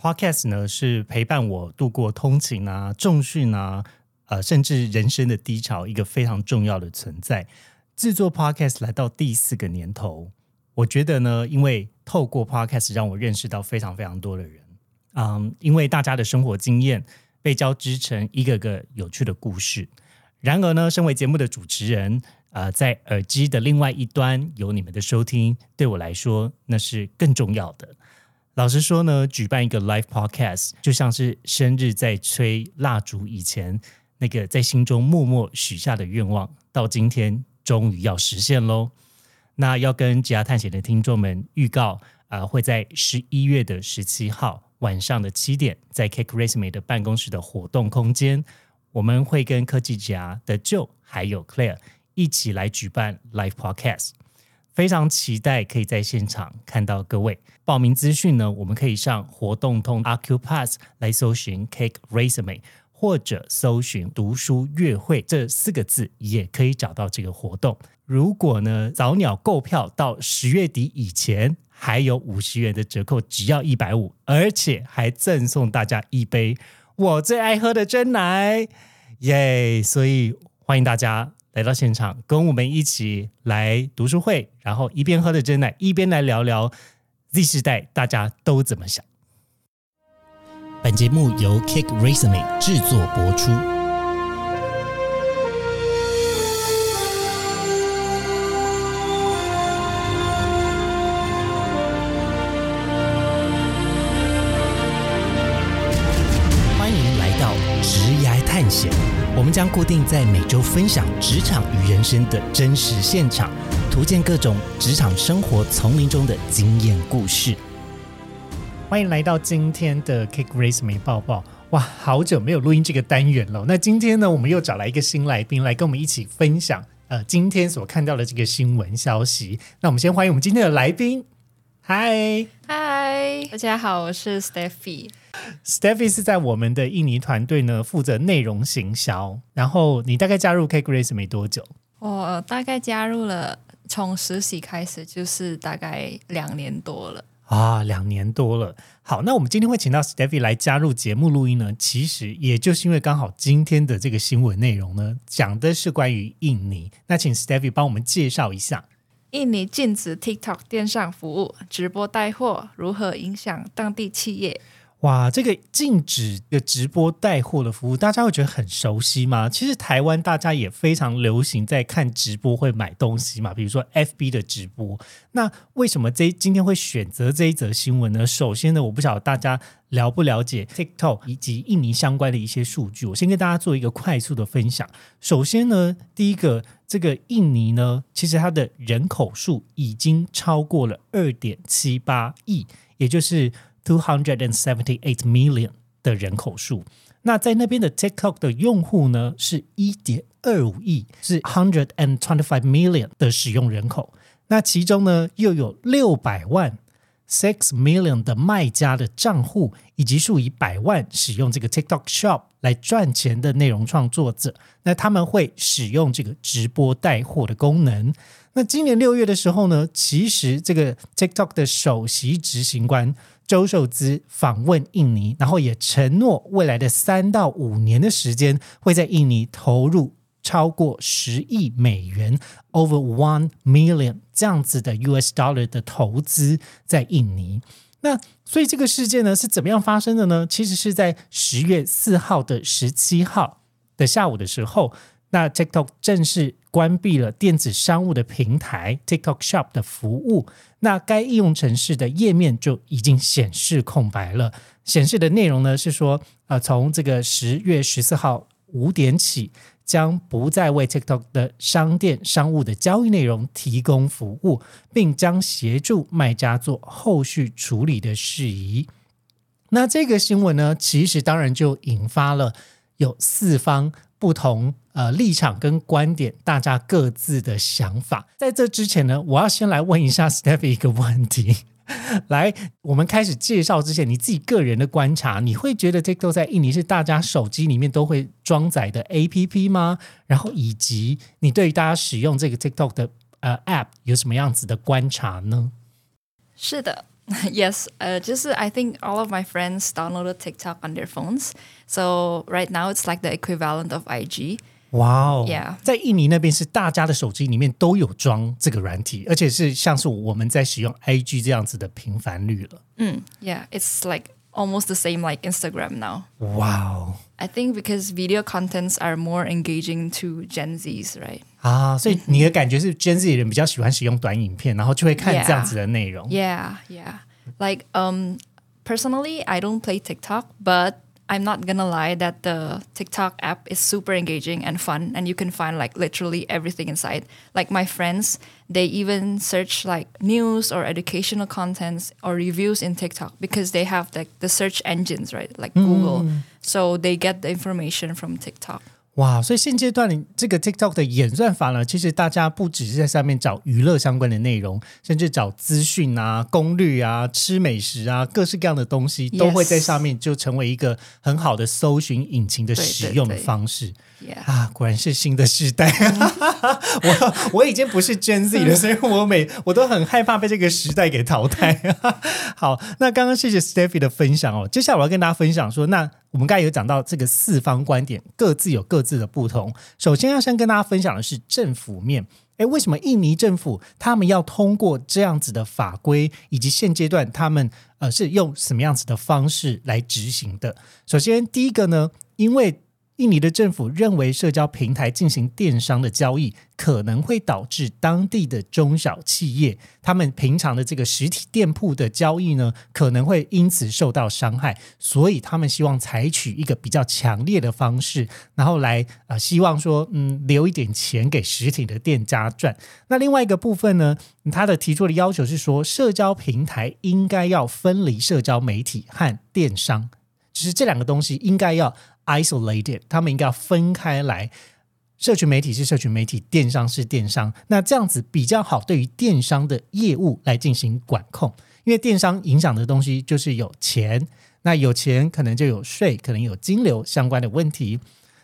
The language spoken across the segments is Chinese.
Podcast 呢是陪伴我度过通勤啊、重训啊，呃，甚至人生的低潮一个非常重要的存在。制作 Podcast 来到第四个年头，我觉得呢，因为透过 Podcast 让我认识到非常非常多的人，嗯，因为大家的生活经验被交织成一个个有趣的故事。然而呢，身为节目的主持人，呃，在耳机的另外一端有你们的收听，对我来说那是更重要的。老实说呢，举办一个 live podcast 就像是生日在吹蜡烛以前那个在心中默默许下的愿望，到今天终于要实现喽。那要跟吉亚探险的听众们预告，啊，会在十一月的十七号晚上的七点，在 Cake r a c e m e 的办公室的活动空间。我们会跟科技家的 Joe 还有 Claire 一起来举办 Live Podcast，非常期待可以在现场看到各位。报名资讯呢，我们可以上活动通 Acupass 来搜寻 Cake Resume，或者搜寻读书月会这四个字，也可以找到这个活动。如果呢早鸟购票到十月底以前，还有五十元的折扣，只要一百五，而且还赠送大家一杯。我最爱喝的真奶，耶！所以欢迎大家来到现场，跟我们一起来读书会，然后一边喝着真奶，一边来聊聊 Z 时代大家都怎么想。本节目由 Cake Resume 制作播出。欢迎来到直牙探险我们将固定在每周分享职场与人生的真实现场，图鉴各种职场生活丛林中的经验故事。欢迎来到今天的 Kick Race 美抱抱！哇，好久没有录音这个单元了。那今天呢，我们又找来一个新来宾来跟我们一起分享呃今天所看到的这个新闻消息。那我们先欢迎我们今天的来宾。嗨嗨，大家好，我是 Stephy。Stephy 是在我们的印尼团队呢，负责内容行销。然后你大概加入 K Grace 没多久？我大概加入了，从实习开始就是大概两年多了啊，两年多了。好，那我们今天会请到 Stephy 来加入节目录音呢，其实也就是因为刚好今天的这个新闻内容呢，讲的是关于印尼。那请 Stephy 帮我们介绍一下。印尼禁止 TikTok 电商服务，直播带货如何影响当地企业？哇，这个禁止的直播带货的服务，大家会觉得很熟悉吗？其实台湾大家也非常流行在看直播会买东西嘛，比如说 FB 的直播。那为什么这今天会选择这一则新闻呢？首先呢，我不晓得大家了不了解 TikTok 以及印尼相关的一些数据，我先跟大家做一个快速的分享。首先呢，第一个，这个印尼呢，其实它的人口数已经超过了二点七八亿，也就是。Two hundred and seventy-eight million 的人口数，那在那边的 TikTok 的用户呢是一点二五亿，是 hundred and twenty-five million 的使用人口。那其中呢又有六百万 six million 的卖家的账户，以及数以百万使用这个 TikTok Shop 来赚钱的内容创作者。那他们会使用这个直播带货的功能。那今年六月的时候呢，其实这个 TikTok 的首席执行官。周受资访问印尼，然后也承诺未来的三到五年的时间，会在印尼投入超过十亿美元 （over one million） 这样子的 US dollar 的投资在印尼。那所以这个事件呢是怎么样发生的呢？其实是在十月四号的十七号的下午的时候。那 TikTok 正式关闭了电子商务的平台 TikTok Shop 的服务，那该应用程式的页面就已经显示空白了。显示的内容呢是说，呃，从这个十月十四号五点起，将不再为 TikTok 的商店商务的交易内容提供服务，并将协助卖家做后续处理的事宜。那这个新闻呢，其实当然就引发了有四方。不同呃立场跟观点，大家各自的想法。在这之前呢，我要先来问一下 Stephy 一个问题。来，我们开始介绍之前，你自己个人的观察，你会觉得 TikTok 在印尼是大家手机里面都会装载的 APP 吗？然后以及你对于大家使用这个 TikTok 的呃 App 有什么样子的观察呢？是的。yes, uh, just uh, I think all of my friends downloaded TikTok on their phones. So right now it's like the equivalent of IG. 哇哦 Yeah 在印尼那边是大家的手机里面都有装这个软体，而且是像是我们在使用 IG 这样子的频繁率了。 Mm, yeah, it's like almost the same like Instagram now. 哇哦 I think because video contents are more engaging to Gen Zs, right? 啊！所以你的感觉是 Gen Z 的人比较喜欢使用短影片，然后就会看 Yeah 这样子的内容。 Yeah, yeah. Like um personally, I don't play TikTok, but I'm not gonna lie that the TikTok app is super engaging and fun and you can find like literally everything inside. Like my friends, they even search like news or educational contents or reviews in TikTok because they have like the search engines, right? Like Google. So they get the information from TikTok. 哇，所以现阶段你这个 TikTok 的演算法呢，其实大家不只是在上面找娱乐相关的内容，甚至找资讯啊、攻略啊、吃美食啊，各式各样的东西都会在上面就成为一个很好的搜寻引擎的使用的对对方式。啊，果然是新的时代。我我已经不是 Gen Z 了，所以我每我都很害怕被这个时代给淘汰。好，那刚刚谢谢 Steffi 的分享哦。接下来我要跟大家分享说，那我们刚才有讲到这个四方观点，各自有各自的不同。首先要先跟大家分享的是政府面。诶，为什么印尼政府他们要通过这样子的法规，以及现阶段他们呃是用什么样子的方式来执行的？首先，第一个呢，因为印尼的政府认为社交平台进行电商的交易，可能会导致当地的中小企业他们平常的这个实体店铺的交易呢，可能会因此受到伤害，所以他们希望采取一个比较强烈的方式，然后来呃，希望说嗯留一点钱给实体的店家赚。那另外一个部分呢，他的提出的要求是说，社交平台应该要分离社交媒体和电商。就是这两个东西应该要 isolated，他们应该要分开来。社群媒体是社群媒体，电商是电商，那这样子比较好，对于电商的业务来进行管控。因为电商影响的东西就是有钱，那有钱可能就有税，可能有金流相关的问题。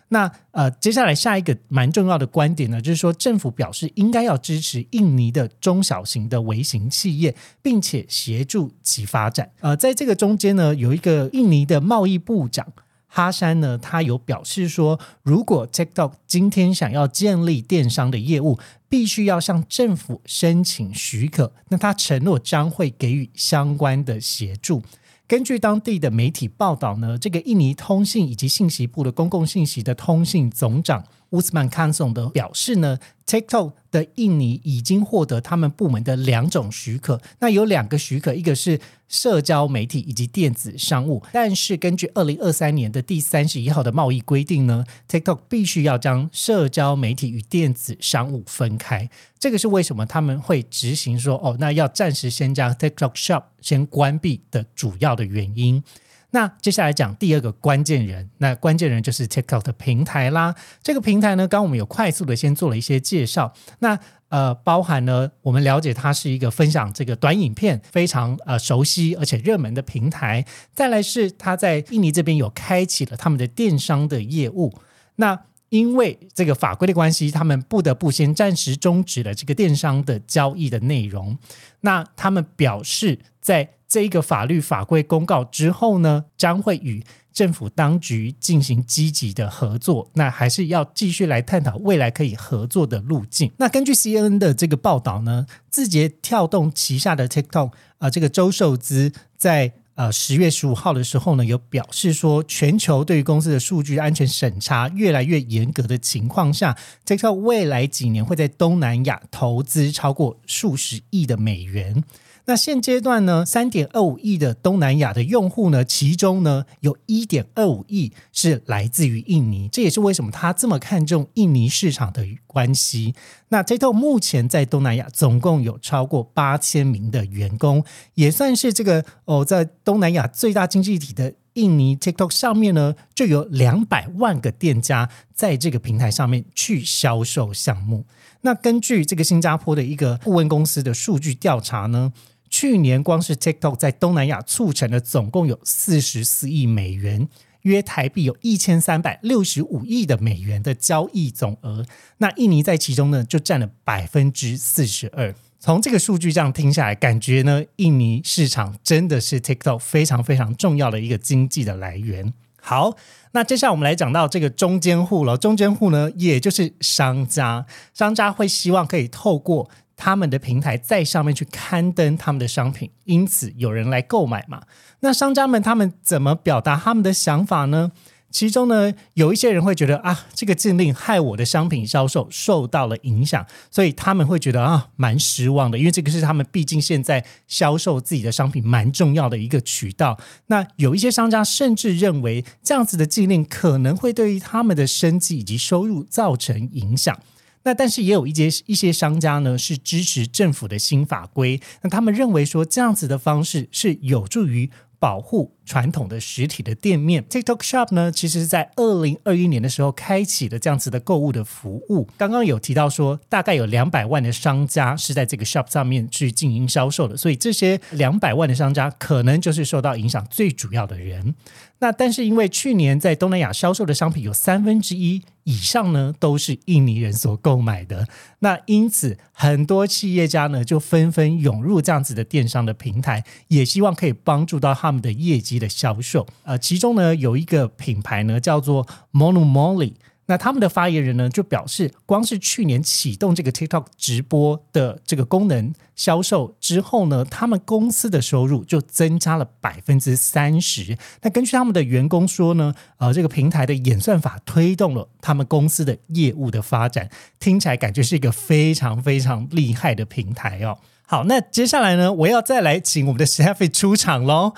那呃，接下来下一个蛮重要的观点呢，就是说政府表示应该要支持印尼的中小型的微型企业，并且协助其发展。呃，在这个中间呢，有一个印尼的贸易部长。哈山呢，他有表示说，如果 TikTok 今天想要建立电商的业务，必须要向政府申请许可。那他承诺将会给予相关的协助。根据当地的媒体报道呢，这个印尼通信以及信息部的公共信息的通信总长乌斯曼康松的表示呢，TikTok 的印尼已经获得他们部门的两种许可。那有两个许可，一个是社交媒体以及电子商务，但是根据二零二三年的第三十一号的贸易规定呢，TikTok 必须要将社交媒体与电子商务分开。这个是为什么他们会执行说哦，那要暂时先将 TikTok Shop 先关闭的主要的原因。那接下来讲第二个关键人，那关键人就是 TikTok 的平台啦。这个平台呢，刚刚我们有快速的先做了一些介绍。那呃，包含呢，我们了解它是一个分享这个短影片非常呃熟悉而且热门的平台。再来是它在印尼这边有开启了他们的电商的业务。那因为这个法规的关系，他们不得不先暂时终止了这个电商的交易的内容。那他们表示，在这一个法律法规公告之后呢，将会与政府当局进行积极的合作。那还是要继续来探讨未来可以合作的路径。那根据 CNN 的这个报道呢，字节跳动旗下的 TikTok 啊、呃，这个周受资在。呃，十月十五号的时候呢，有表示说，全球对于公司的数据安全审查越来越严格的情况下，TikTok 未来几年会在东南亚投资超过数十亿的美元。那现阶段呢，三点二五亿的东南亚的用户呢，其中呢有一点二五亿是来自于印尼，这也是为什么他这么看重印尼市场的关系。那 TikTok 目前在东南亚总共有超过八千名的员工，也算是这个哦，在东南亚最大经济体的印尼 TikTok 上面呢，就有两百万个店家在这个平台上面去销售项目。那根据这个新加坡的一个顾问公司的数据调查呢。去年光是 TikTok 在东南亚促成了总共有四十四亿美元，约台币有一千三百六十五亿的美元的交易总额。那印尼在其中呢就占了百分之四十二。从这个数据这样听下来，感觉呢，印尼市场真的是 TikTok 非常非常重要的一个经济的来源。好，那接下来我们来讲到这个中间户了。中间户呢，也就是商家，商家会希望可以透过他们的平台在上面去刊登他们的商品，因此有人来购买嘛。那商家们他们怎么表达他们的想法呢？其中呢，有一些人会觉得啊，这个禁令害我的商品销售受到了影响，所以他们会觉得啊，蛮失望的，因为这个是他们毕竟现在销售自己的商品蛮重要的一个渠道。那有一些商家甚至认为，这样子的禁令可能会对于他们的生计以及收入造成影响。那但是也有一些一些商家呢，是支持政府的新法规，那他们认为说这样子的方式是有助于。保护传统的实体的店面，TikTok Shop 呢，其实是在二零二一年的时候开启了这样子的购物的服务。刚刚有提到说，大概有两百万的商家是在这个 Shop 上面去经营销售的，所以这些两百万的商家可能就是受到影响最主要的人。那但是因为去年在东南亚销售的商品有三分之一以上呢都是印尼人所购买的，那因此很多企业家呢就纷纷涌入这样子的电商的平台，也希望可以帮助到他们的业绩的销售。呃，其中呢有一个品牌呢叫做 Monomoly。那他们的发言人呢，就表示，光是去年启动这个 TikTok 直播的这个功能销售之后呢，他们公司的收入就增加了百分之三十。那根据他们的员工说呢，呃，这个平台的演算法推动了他们公司的业务的发展，听起来感觉是一个非常非常厉害的平台哦。好，那接下来呢，我要再来请我们的 Stephy 出场喽。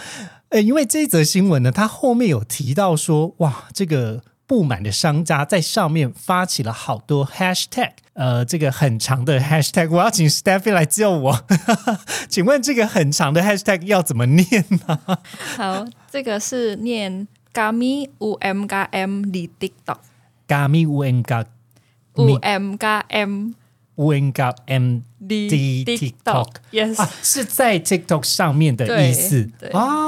呃，因为这则新闻呢，它后面有提到说，哇，这个。不满的商家在上面发起了好多 hashtag，呃，这个很长的 hashtag，我要请 Stephy 来救我。请问这个很长的 hashtag 要怎么念呢？好，这个是念 gami u m g m di TikTok，Kami UMKM。Wing up M D TikTok，Yes，啊，是在 TikTok 上面的意思啊。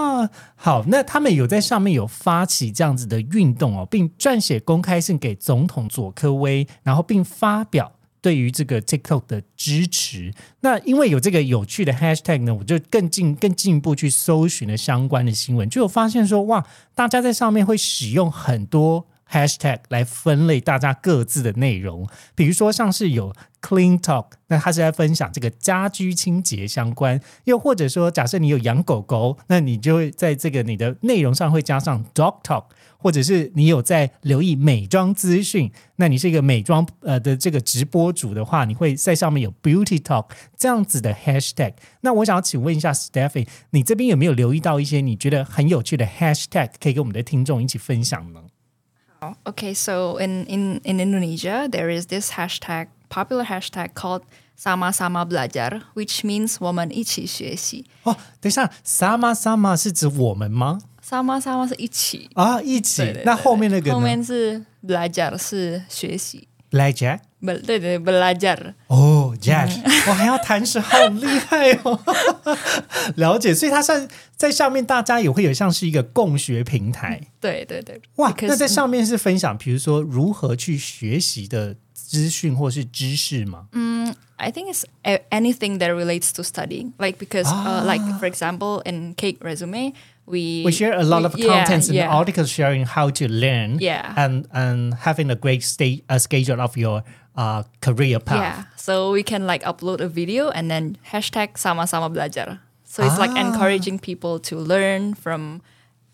好，那他们有在上面有发起这样子的运动哦，并撰写公开信给总统佐科威，然后并发表对于这个 TikTok 的支持。那因为有这个有趣的 Hashtag 呢，我就更进更进一步去搜寻了相关的新闻，就有发现说，哇，大家在上面会使用很多。Hashtag 来分类大家各自的内容，比如说像是有 Clean Talk，那他是在分享这个家居清洁相关；又或者说，假设你有养狗狗，那你就会在这个你的内容上会加上 Dog Talk，或者是你有在留意美妆资讯，那你是一个美妆呃的这个直播主的话，你会在上面有 Beauty Talk 这样子的 Hashtag。那我想要请问一下 Stephy，你这边有没有留意到一些你觉得很有趣的 Hashtag，可以跟我们的听众一起分享呢？？Okay, so in, in, in Indonesia, there is this hashtag, popular hashtag called sama-sama belajar, which means 我们一起学习。哦，等一下，sama-sama 是指我们吗？sama-sama 是一起啊，一起。那后面那个后面是 belajar 是学习。belajar，不对对，belajar。哦 ，jar，我还要弹舌，好厉害哦！了解，所以它算在上面，大家也会有像是一个共学平台。对对对，哇，那在上面是分享，比如说如何去学习的资讯或是知识吗？嗯，I think it's anything that relates to studying, like because, uh, like for example, in Cake Resume. we we share a lot we, of contents yeah, and articles sharing how to learn yeah. and and having a great state a schedule of your uh, career path. Yeah, so we can like upload a video and then hashtag sama-sama belajar. So it's ah. like encouraging people to learn from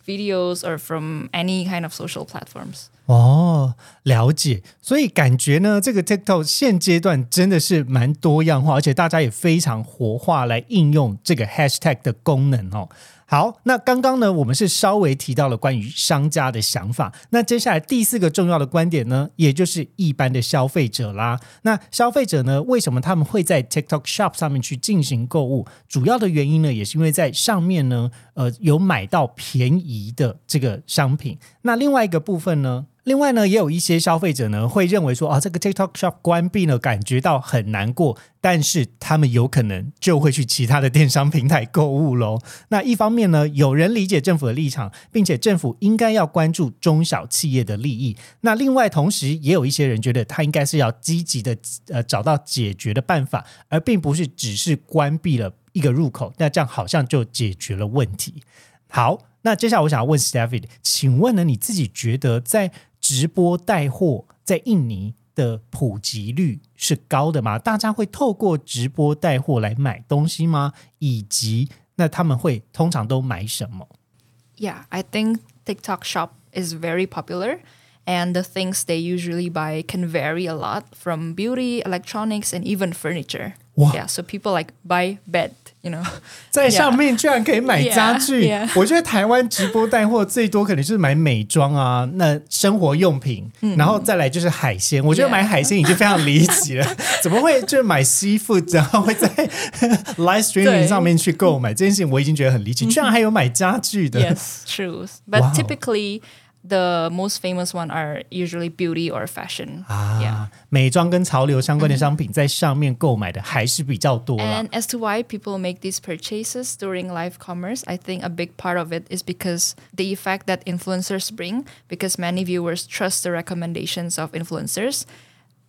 videos or from any kind of social platforms. 哦，了解。所以感觉呢，这个 TikTok 现阶段真的是蛮多样化，而且大家也非常活化来应用这个 Hashtag 的功能哦。 好，那刚刚呢，我们是稍微提到了关于商家的想法。那接下来第四个重要的观点呢，也就是一般的消费者啦。那消费者呢，为什么他们会在 TikTok Shop 上面去进行购物？主要的原因呢，也是因为在上面呢，呃，有买到便宜的这个商品。那另外一个部分呢？另外呢，也有一些消费者呢会认为说啊，这个 TikTok Shop 关闭呢，感觉到很难过，但是他们有可能就会去其他的电商平台购物喽。那一方面呢，有人理解政府的立场，并且政府应该要关注中小企业的利益。那另外同时，也有一些人觉得他应该是要积极的呃找到解决的办法，而并不是只是关闭了一个入口，那这样好像就解决了问题。好，那接下来我想要问 Stephy，请问呢，你自己觉得在直播带货在印尼的普及率是高的吗？大家会透过直播带货来买东西吗？以及那他们会通常都买什么？ Yeah, I think TikTok Shop is very popular. And the things they usually buy can vary a lot from beauty, electronics, and even furniture. Wow. Yeah, so people like buy bed, you know. 在上面居然可以买家具 Yeah, yeah. 我觉得台湾直播带货最多可能就是买美妆啊，那生活用品，然后再来就是海鲜。我觉得买海鲜已经非常离奇了，怎么会就是买 seafood，然后会在 live streaming 上面去购买这件事情，我已经觉得很离奇，居然还有买家具的。yes, true. But Wow. typically, the most famous one are usually beauty or fashion. Yeah. 啊，美妆跟潮流相关的商品在上面购买的还是比较多啦。 And as to why people make these purchases during live commerce, I think a big part of it is because the effect that influencers bring, because many viewers trust the recommendations of influencers,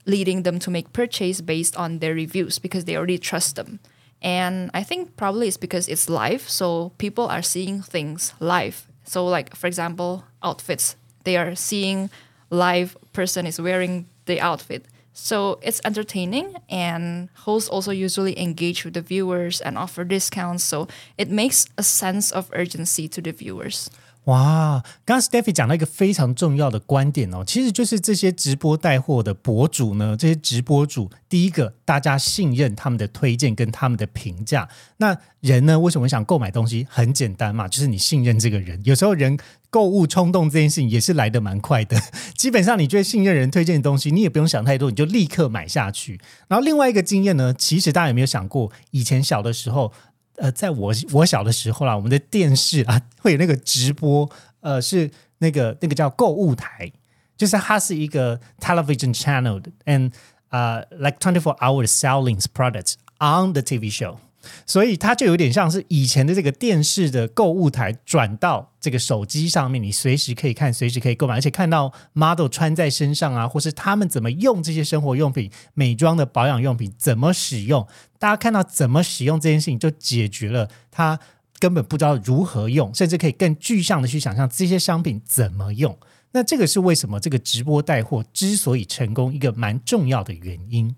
leading them to make purchase based on their reviews because they already trust them. And I think probably it's because it's live, so people are seeing things live. So like for example, outfits. They are seeing live person is wearing the outfit. So it's entertaining, and hosts also usually engage with the viewers and offer discounts. So it makes a sense of urgency to the viewers. 哇，刚刚 Steffi 讲到一个非常重要的观点哦，其实就是这些直播带货的博主呢，这些直播主，第一个大家信任他们的推荐跟他们的评价。那人呢，为什么想购买东西？很简单嘛，就是你信任这个人。有时候人购物冲动这件事情也是来得蛮快的，基本上你觉得信任人推荐的东西，你也不用想太多，你就立刻买下去。然后另外一个经验呢，其实大家有没有想过，以前小的时候。呃，在我我小的时候啦，我们的电视啊会有那个直播，呃，是那个那个叫购物台，就是它是一个 television channel and 啊、like twenty four hour selling products on the TV show。所以它就有点像是以前的这个电视的购物台转到这个手机上面，你随时可以看，随时可以购买，而且看到 model 穿在身上啊，或是他们怎么用这些生活用品、美妆的保养用品怎么使用，大家看到怎么使用这件事情，就解决了他根本不知道如何用，甚至可以更具象的去想象这些商品怎么用。那这个是为什么这个直播带货之所以成功一个蛮重要的原因。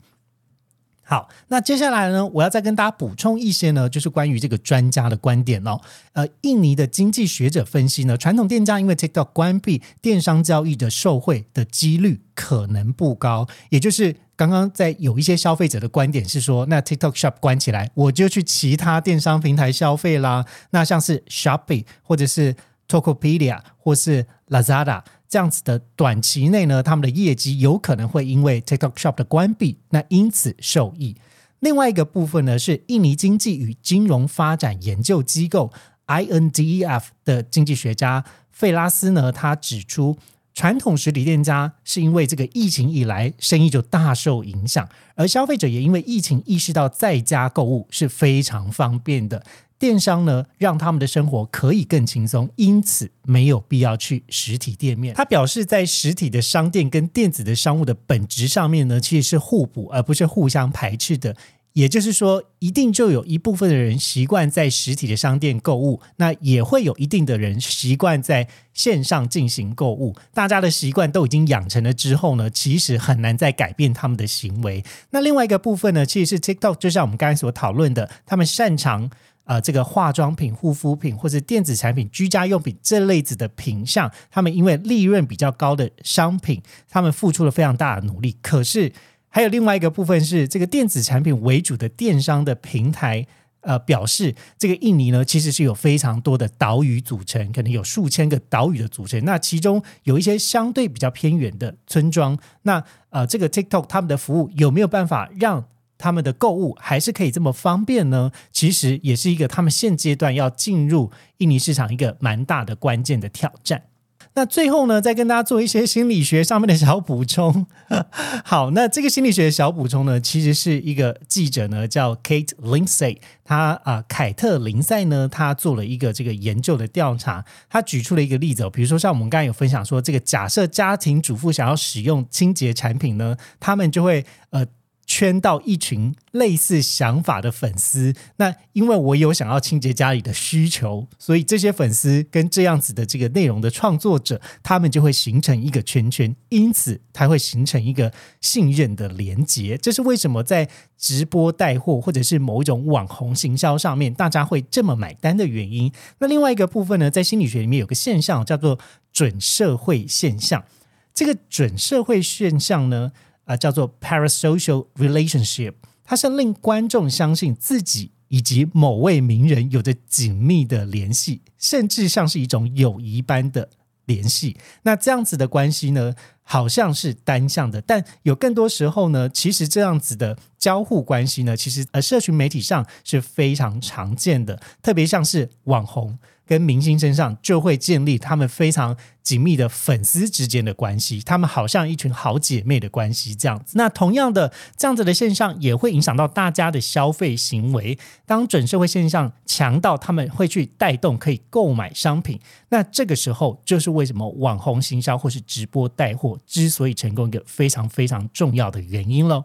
好，那接下来呢，我要再跟大家补充一些呢，就是关于这个专家的观点哦。呃，印尼的经济学者分析呢，传统店家因为 TikTok 关闭，电商交易的受贿的几率可能不高。也就是刚刚在有一些消费者的观点是说，那 TikTok Shop 关起来，我就去其他电商平台消费啦。那像是 Shopee 或者是 Tokopedia 或是 Lazada 这样子的短期内呢，他们的业绩有可能会因为 TikTok Shop 的关闭，那因此受益。另外一个部分呢，是印尼经济与金融发展研究机构 INDEF 的经济学家费拉斯呢，他指出，传统实体店家是因为这个疫情以来生意就大受影响，而消费者也因为疫情意识到在家购物是非常方便的。电商呢，让他们的生活可以更轻松，因此没有必要去实体店面。他表示，在实体的商店跟电子的商务的本质上面呢，其实是互补，而不是互相排斥的。也就是说，一定就有一部分的人习惯在实体的商店购物，那也会有一定的人习惯在线上进行购物。大家的习惯都已经养成了之后呢，其实很难再改变他们的行为。那另外一个部分呢，其实是 TikTok，就像我们刚才所讨论的，他们擅长。呃，这个化妆品、护肤品或者电子产品、居家用品这类子的品项，他们因为利润比较高的商品，他们付出了非常大的努力。可是还有另外一个部分是，这个电子产品为主的电商的平台，呃，表示这个印尼呢其实是有非常多的岛屿组成，可能有数千个岛屿的组成。那其中有一些相对比较偏远的村庄，那呃，这个 TikTok 他们的服务有没有办法让？他们的购物还是可以这么方便呢？其实也是一个他们现阶段要进入印尼市场一个蛮大的关键的挑战。那最后呢，再跟大家做一些心理学上面的小补充。好，那这个心理学的小补充呢，其实是一个记者呢叫 Kate Lindsay，他啊凯特林赛呢，他做了一个这个研究的调查，他举出了一个例子、哦，比如说像我们刚才有分享说，这个假设家庭主妇想要使用清洁产品呢，他们就会呃。圈到一群类似想法的粉丝，那因为我有想要清洁家里的需求，所以这些粉丝跟这样子的这个内容的创作者，他们就会形成一个圈圈，因此它会形成一个信任的连结。这是为什么在直播带货或者是某一种网红行销上面，大家会这么买单的原因。那另外一个部分呢，在心理学里面有个现象叫做准社会现象。这个准社会现象呢？啊，叫做 parasocial relationship，它是令观众相信自己以及某位名人有着紧密的联系，甚至像是一种友谊般的联系。那这样子的关系呢，好像是单向的，但有更多时候呢，其实这样子的交互关系呢，其实呃，社群媒体上是非常常见的，特别像是网红。跟明星身上就会建立他们非常紧密的粉丝之间的关系，他们好像一群好姐妹的关系这样子。那同样的这样子的现象也会影响到大家的消费行为。当准社会现象强到他们会去带动可以购买商品，那这个时候就是为什么网红行销或是直播带货之所以成功一个非常非常重要的原因喽。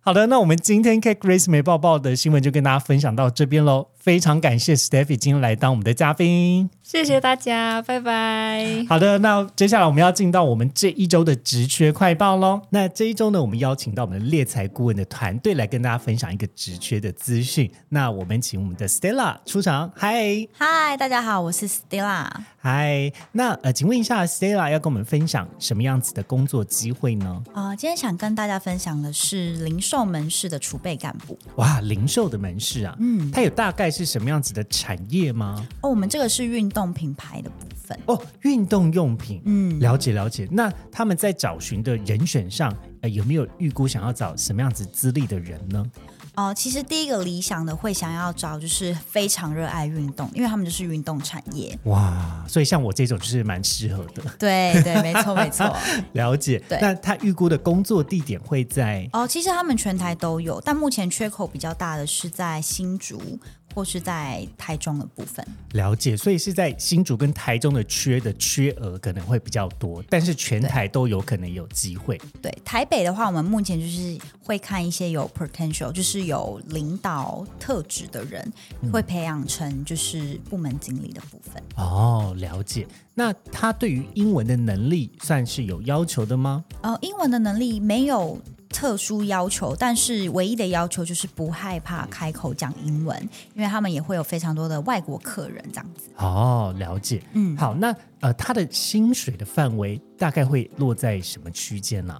好的，那我们今天 Kate Grace 美爆爆的新闻就跟大家分享到这边喽。非常感谢 Stephy 今天来当我们的嘉宾，谢谢大家，拜拜。好的，那接下来我们要进到我们这一周的职缺快报喽。那这一周呢，我们邀请到我们猎才顾问的团队来跟大家分享一个职缺的资讯。那我们请我们的 Stella 出场，嗨嗨，大家好，我是 Stella。嗨，那呃，请问一下，Stella 要跟我们分享什么样子的工作机会呢？啊，今天想跟大家分享的是零售门市的储备干部。哇，零售的门市啊，嗯，它有大概是什么样子的产业吗？哦，我们这个是运动品牌的部分。哦，运动用品，嗯，了解了解。那他们在找寻的人选上，呃，有没有预估想要找什么样子资历的人呢？哦，其实第一个理想的会想要找就是非常热爱运动，因为他们就是运动产业。哇，所以像我这种就是蛮适合的。对对，没错没错。了解。对。那他预估的工作地点会在？哦，其实他们全台都有，但目前缺口比较大的是在新竹。或是在台中的部分了解，所以是在新竹跟台中的缺的缺额可能会比较多，但是全台都有可能有机会。对台北的话，我们目前就是会看一些有 potential，就是有领导特质的人，会培养成就是部门经理的部分。哦，了解。那他对于英文的能力算是有要求的吗？呃，英文的能力没有。特殊要求，但是唯一的要求就是不害怕开口讲英文，因为他们也会有非常多的外国客人这样子。哦，了解。嗯，好，那呃，他的薪水的范围大概会落在什么区间呢？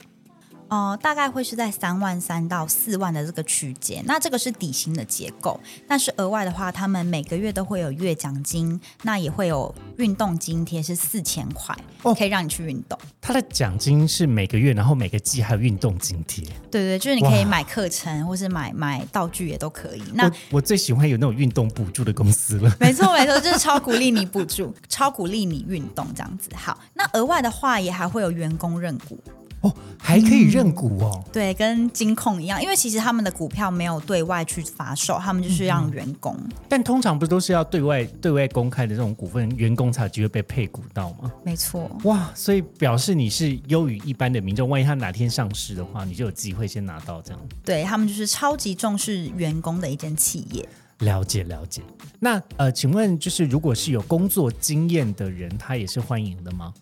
哦，大概会是在三万三到四万的这个区间，那这个是底薪的结构。但是额外的话，他们每个月都会有月奖金，那也会有运动津贴是四千块，哦，可以让你去运动。他的奖金是每个月，然后每个季还有运动津贴。对对，就是你可以买课程，或是买买道具也都可以。那我最喜欢有那种运动补助的公司了。没错没错，就是超鼓励你补助，超鼓励你运动这样子。好，那额外的话也还会有员工认股。哦，还可以认股哦。对，跟金控一样，因为其实他们的股票没有对外去发售，他们就是让员工。但通常不都是要对外对外公开的这种股份，员工才有机会被配股到吗？没错。哇，所以表示你是优于一般的民众，万一他哪天上市的话，你就有机会先拿到这样。对他们就是超级重视员工的一间企业。了解了解。那呃，请问就是如果是有工作经验的人，他也是欢迎的吗？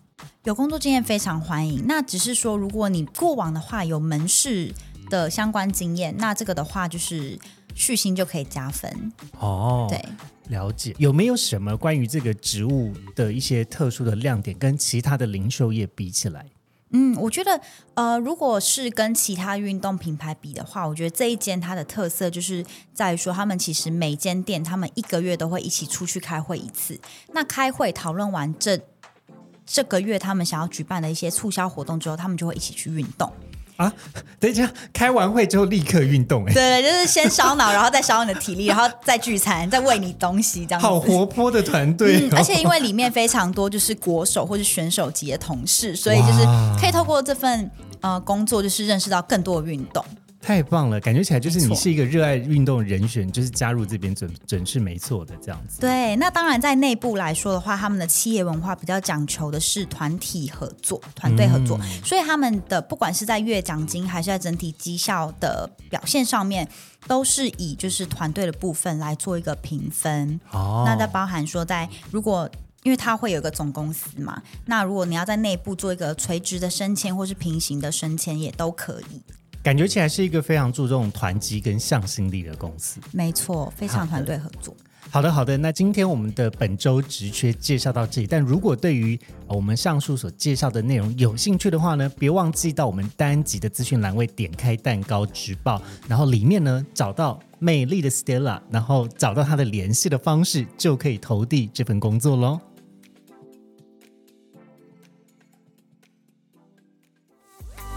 有工作经验非常欢迎，那只是说，如果你过往的话有门市的相关经验，那这个的话就是续薪就可以加分哦。对，了解。有没有什么关于这个职务的一些特殊的亮点，跟其他的零售业比起来？嗯，我觉得呃，如果是跟其他运动品牌比的话，我觉得这一间它的特色就是在于说，他们其实每间店他们一个月都会一起出去开会一次，那开会讨论完这。这个月他们想要举办的一些促销活动之后，他们就会一起去运动。啊，等一下，开完会之后立刻运动、哎，对对，就是先烧脑，然后再烧你的体力，然后再聚餐，再喂你东西，这样子。好活泼的团队、哦嗯，而且因为里面非常多就是国手或是选手级的同事，所以就是可以透过这份呃工作，就是认识到更多的运动。太棒了，感觉起来就是你是一个热爱运动的人选，就是加入这边准准是没错的这样子。对，那当然在内部来说的话，他们的企业文化比较讲求的是团体合作、团队合作，所以他们的不管是在月奖金还是在整体绩效的表现上面，都是以就是团队的部分来做一个评分。哦那在包含说在如果。因为它会有一个总公司嘛，那如果你要在内部做一个垂直的升迁或是平行的升迁，也都可以。感觉起来是一个非常注重团积跟向心力的公司。没错，非常团队合作。好的，好的。那今天我们的本周职缺介绍到这里，但如果对于呃我们上述所介绍的内容有兴趣的话呢，别忘记到我们单集的资讯栏位点开蛋糕直报，然后里面呢找到美丽的 Stella，然后找到她的联系的方式，就可以投递这份工作喽。